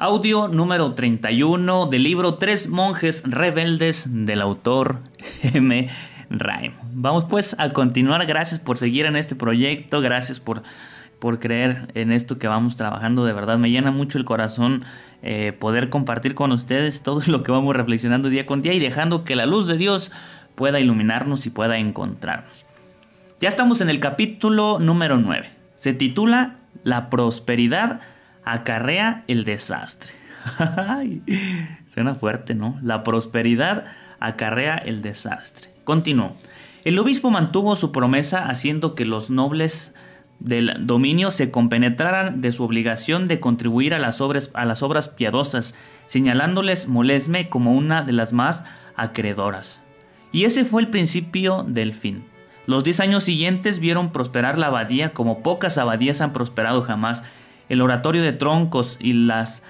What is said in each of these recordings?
Audio número 31 del libro Tres monjes rebeldes del autor M. Raim. Vamos pues a continuar. Gracias por seguir en este proyecto. Gracias por, por creer en esto que vamos trabajando. De verdad me llena mucho el corazón eh, poder compartir con ustedes todo lo que vamos reflexionando día con día y dejando que la luz de Dios pueda iluminarnos y pueda encontrarnos. Ya estamos en el capítulo número 9. Se titula La prosperidad acarrea el desastre. Suena fuerte, ¿no? La prosperidad acarrea el desastre. Continuó. El obispo mantuvo su promesa haciendo que los nobles del dominio se compenetraran de su obligación de contribuir a las obras, a las obras piadosas, señalándoles Molesme como una de las más acreedoras. Y ese fue el principio del fin. Los diez años siguientes vieron prosperar la abadía como pocas abadías han prosperado jamás, el oratorio de troncos y las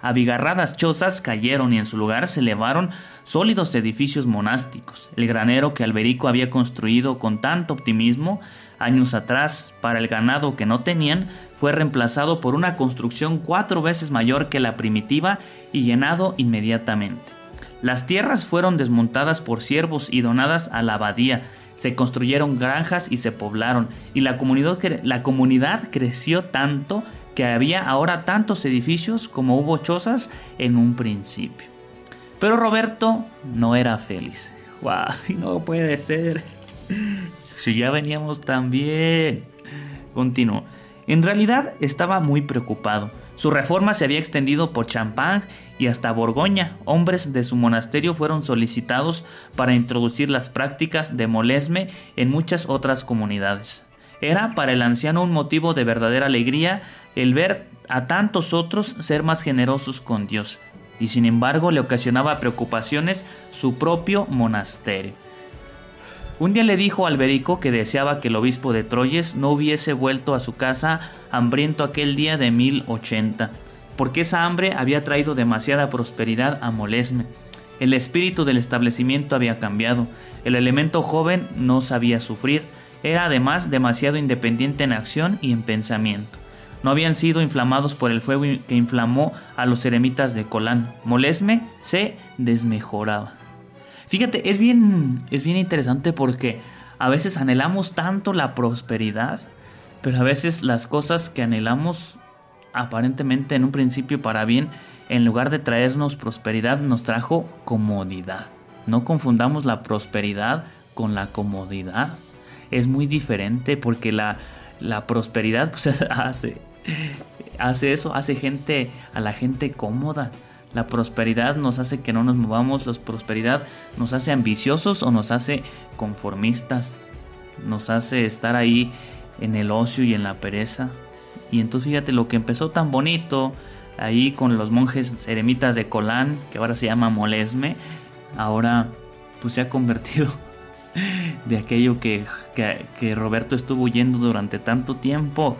abigarradas chozas cayeron y en su lugar se elevaron sólidos edificios monásticos. El granero que Alberico había construido con tanto optimismo años atrás para el ganado que no tenían fue reemplazado por una construcción cuatro veces mayor que la primitiva y llenado inmediatamente. Las tierras fueron desmontadas por siervos y donadas a la abadía, se construyeron granjas y se poblaron, y la comunidad, la comunidad creció tanto que había ahora tantos edificios como hubo chozas en un principio. Pero Roberto no era feliz. ¡Wow! No puede ser. Si ya veníamos tan bien. Continuó. En realidad estaba muy preocupado. Su reforma se había extendido por Champagne y hasta Borgoña. Hombres de su monasterio fueron solicitados para introducir las prácticas de molesme en muchas otras comunidades. Era para el anciano un motivo de verdadera alegría el ver a tantos otros ser más generosos con Dios, y sin embargo le ocasionaba preocupaciones su propio monasterio. Un día le dijo a Alberico que deseaba que el obispo de Troyes no hubiese vuelto a su casa hambriento aquel día de 1080, porque esa hambre había traído demasiada prosperidad a Molesme. El espíritu del establecimiento había cambiado, el elemento joven no sabía sufrir, era además demasiado independiente en acción y en pensamiento. No habían sido inflamados por el fuego que inflamó a los eremitas de Colán. Molesme se desmejoraba. Fíjate, es bien, es bien interesante porque a veces anhelamos tanto la prosperidad, pero a veces las cosas que anhelamos aparentemente en un principio para bien, en lugar de traernos prosperidad, nos trajo comodidad. No confundamos la prosperidad con la comodidad. Es muy diferente porque la, la prosperidad pues, hace, hace eso, hace gente a la gente cómoda. La prosperidad nos hace que no nos movamos, la prosperidad nos hace ambiciosos o nos hace conformistas, nos hace estar ahí en el ocio y en la pereza. Y entonces fíjate lo que empezó tan bonito ahí con los monjes eremitas de Colán, que ahora se llama Molesme, ahora pues se ha convertido de aquello que, que, Roberto estuvo huyendo durante tanto tiempo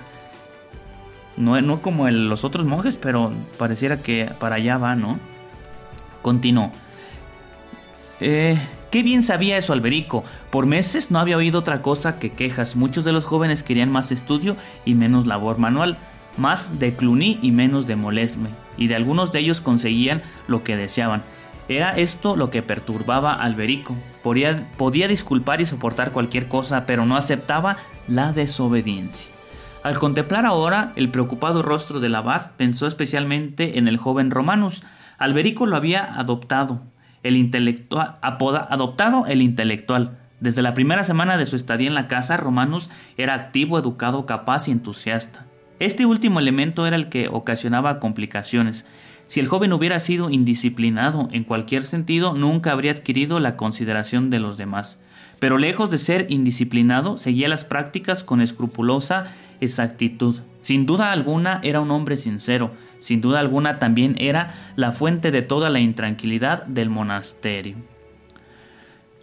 no, no como los otros monjes, pero pareciera que para allá va, ¿no? Continuó. Eh, qué bien sabía eso Alberico. Por meses no había oído otra cosa que quejas. Muchos de los jóvenes querían más estudio y menos labor manual, más de Cluny y menos de Molesme, y de algunos de ellos conseguían lo que deseaban. Era esto lo que perturbaba a Alberico. Podía, podía disculpar y soportar cualquier cosa, pero no aceptaba la desobediencia. Al contemplar ahora el preocupado rostro del abad, pensó especialmente en el joven Romanus. Alberico lo había adoptado, el intelectual, adoptado el intelectual. Desde la primera semana de su estadía en la casa, Romanus era activo, educado, capaz y entusiasta. Este último elemento era el que ocasionaba complicaciones. Si el joven hubiera sido indisciplinado en cualquier sentido, nunca habría adquirido la consideración de los demás pero lejos de ser indisciplinado, seguía las prácticas con escrupulosa exactitud. Sin duda alguna era un hombre sincero, sin duda alguna también era la fuente de toda la intranquilidad del monasterio.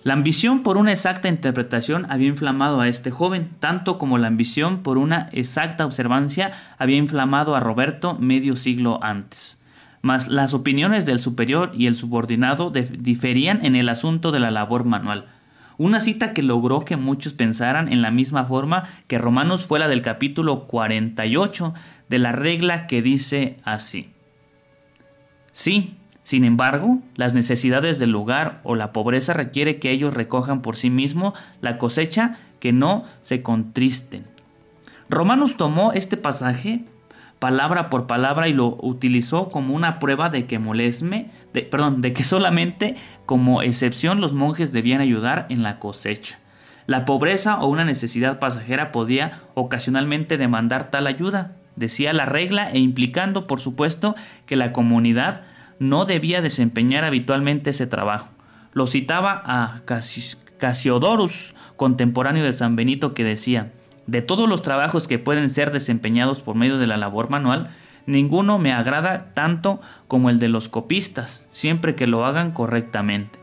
La ambición por una exacta interpretación había inflamado a este joven, tanto como la ambición por una exacta observancia había inflamado a Roberto medio siglo antes. Mas las opiniones del superior y el subordinado diferían en el asunto de la labor manual. Una cita que logró que muchos pensaran en la misma forma que Romanos fue la del capítulo 48 de la regla que dice así. Sí, sin embargo, las necesidades del lugar o la pobreza requiere que ellos recojan por sí mismos la cosecha que no se contristen. Romanos tomó este pasaje palabra por palabra y lo utilizó como una prueba de que molesme, de, perdón, de que solamente como excepción los monjes debían ayudar en la cosecha. La pobreza o una necesidad pasajera podía ocasionalmente demandar tal ayuda, decía la regla e implicando por supuesto que la comunidad no debía desempeñar habitualmente ese trabajo. Lo citaba a Casiodorus, contemporáneo de San Benito, que decía, de todos los trabajos que pueden ser desempeñados por medio de la labor manual, ninguno me agrada tanto como el de los copistas, siempre que lo hagan correctamente.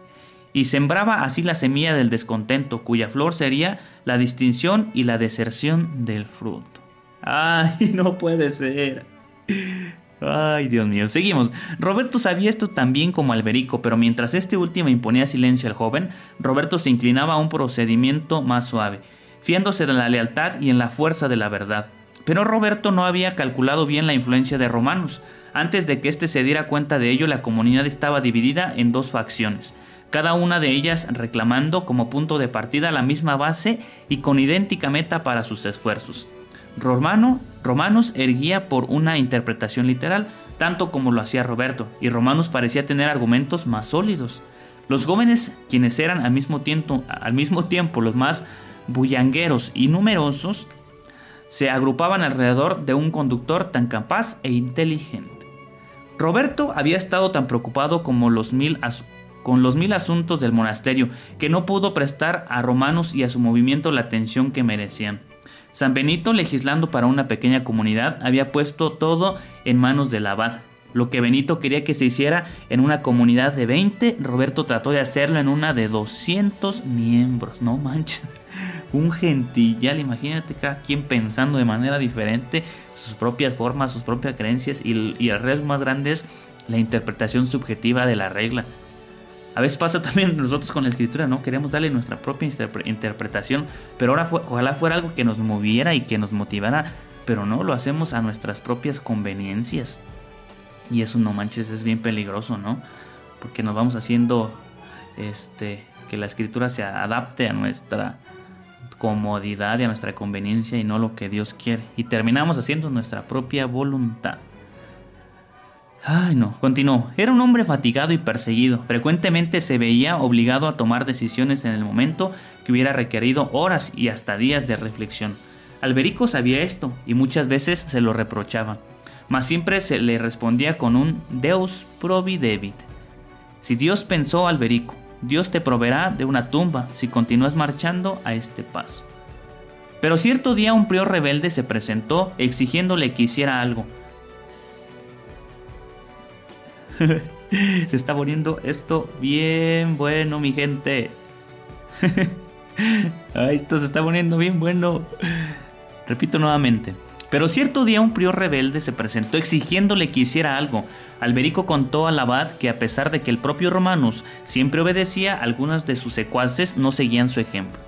Y sembraba así la semilla del descontento, cuya flor sería la distinción y la deserción del fruto. ¡Ay, no puede ser! Ay, Dios mío. Seguimos. Roberto sabía esto también como Alberico, pero mientras este último imponía silencio al joven, Roberto se inclinaba a un procedimiento más suave, fiándose de la lealtad y en la fuerza de la verdad. Pero Roberto no había calculado bien la influencia de Romanos. Antes de que éste se diera cuenta de ello, la comunidad estaba dividida en dos facciones, cada una de ellas reclamando como punto de partida la misma base y con idéntica meta para sus esfuerzos. Romano, Romanos erguía por una interpretación literal, tanto como lo hacía Roberto, y Romanos parecía tener argumentos más sólidos. Los jóvenes, quienes eran al mismo tiempo, al mismo tiempo los más bullangueros y numerosos, se agrupaban alrededor de un conductor tan capaz e inteligente. Roberto había estado tan preocupado como los mil con los mil asuntos del monasterio que no pudo prestar a Romanos y a su movimiento la atención que merecían. San Benito, legislando para una pequeña comunidad, había puesto todo en manos del abad. Lo que Benito quería que se hiciera en una comunidad de 20, Roberto trató de hacerlo en una de 200 miembros. No manches, un gentillal, imagínate cada quien pensando de manera diferente, sus propias formas, sus propias creencias y, y el riesgo más grande es la interpretación subjetiva de la regla. A veces pasa también nosotros con la escritura, ¿no? Queremos darle nuestra propia interpretación, pero ahora ojalá fuera algo que nos moviera y que nos motivara, pero no, lo hacemos a nuestras propias conveniencias. Y eso no manches, es bien peligroso, ¿no? Porque nos vamos haciendo este que la escritura se adapte a nuestra comodidad y a nuestra conveniencia y no lo que Dios quiere. Y terminamos haciendo nuestra propia voluntad. Ay, no, continuó. Era un hombre fatigado y perseguido. Frecuentemente se veía obligado a tomar decisiones en el momento que hubiera requerido horas y hasta días de reflexión. Alberico sabía esto y muchas veces se lo reprochaba, mas siempre se le respondía con un Deus providebit. Si Dios pensó, Alberico, Dios te proveerá de una tumba si continúas marchando a este paso. Pero cierto día un prior rebelde se presentó exigiéndole que hiciera algo Se está poniendo esto bien bueno, mi gente. esto se está poniendo bien bueno. Repito nuevamente. Pero cierto día un prior rebelde se presentó exigiéndole que hiciera algo. Alberico contó al abad que a pesar de que el propio Romanus siempre obedecía, algunos de sus secuaces no seguían su ejemplo.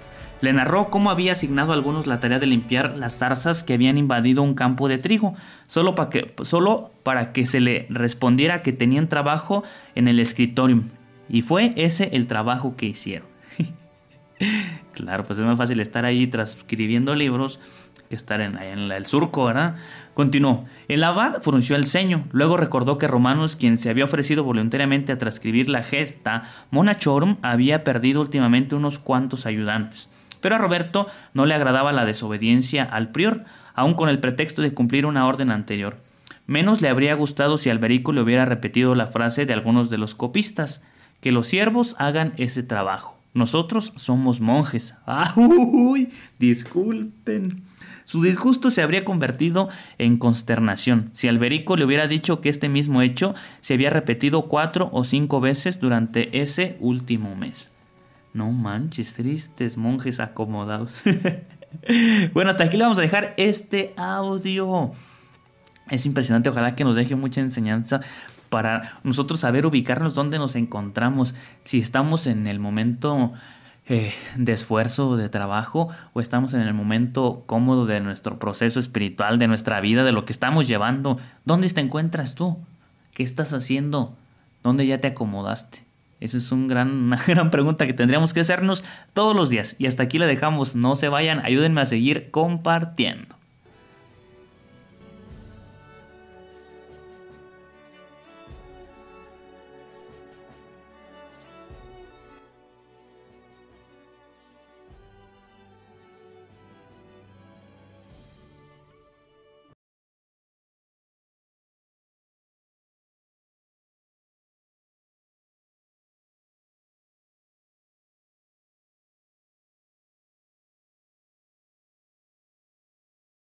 Le narró cómo había asignado a algunos la tarea de limpiar las zarzas que habían invadido un campo de trigo, solo para que, solo para que se le respondiera que tenían trabajo en el escritorio. Y fue ese el trabajo que hicieron. claro, pues es más fácil estar ahí transcribiendo libros que estar en, el surco, ¿verdad? Continuó. El abad frunció el ceño. Luego recordó que Romanos, quien se había ofrecido voluntariamente a transcribir la gesta Monachorum, había perdido últimamente unos cuantos ayudantes. Pero a Roberto no le agradaba la desobediencia al prior, aun con el pretexto de cumplir una orden anterior. Menos le habría gustado si Alberico le hubiera repetido la frase de algunos de los copistas, que los siervos hagan ese trabajo. Nosotros somos monjes. ¡Ah, uy! Disculpen. Su disgusto se habría convertido en consternación si Alberico le hubiera dicho que este mismo hecho se había repetido cuatro o cinco veces durante ese último mes. No manches, tristes monjes acomodados. bueno, hasta aquí le vamos a dejar este audio. Es impresionante, ojalá que nos deje mucha enseñanza para nosotros saber ubicarnos dónde nos encontramos, si estamos en el momento eh, de esfuerzo, de trabajo, o estamos en el momento cómodo de nuestro proceso espiritual, de nuestra vida, de lo que estamos llevando. ¿Dónde te encuentras tú? ¿Qué estás haciendo? ¿Dónde ya te acomodaste? Esa es gran, una gran pregunta que tendríamos que hacernos todos los días. Y hasta aquí la dejamos. No se vayan, ayúdenme a seguir compartiendo.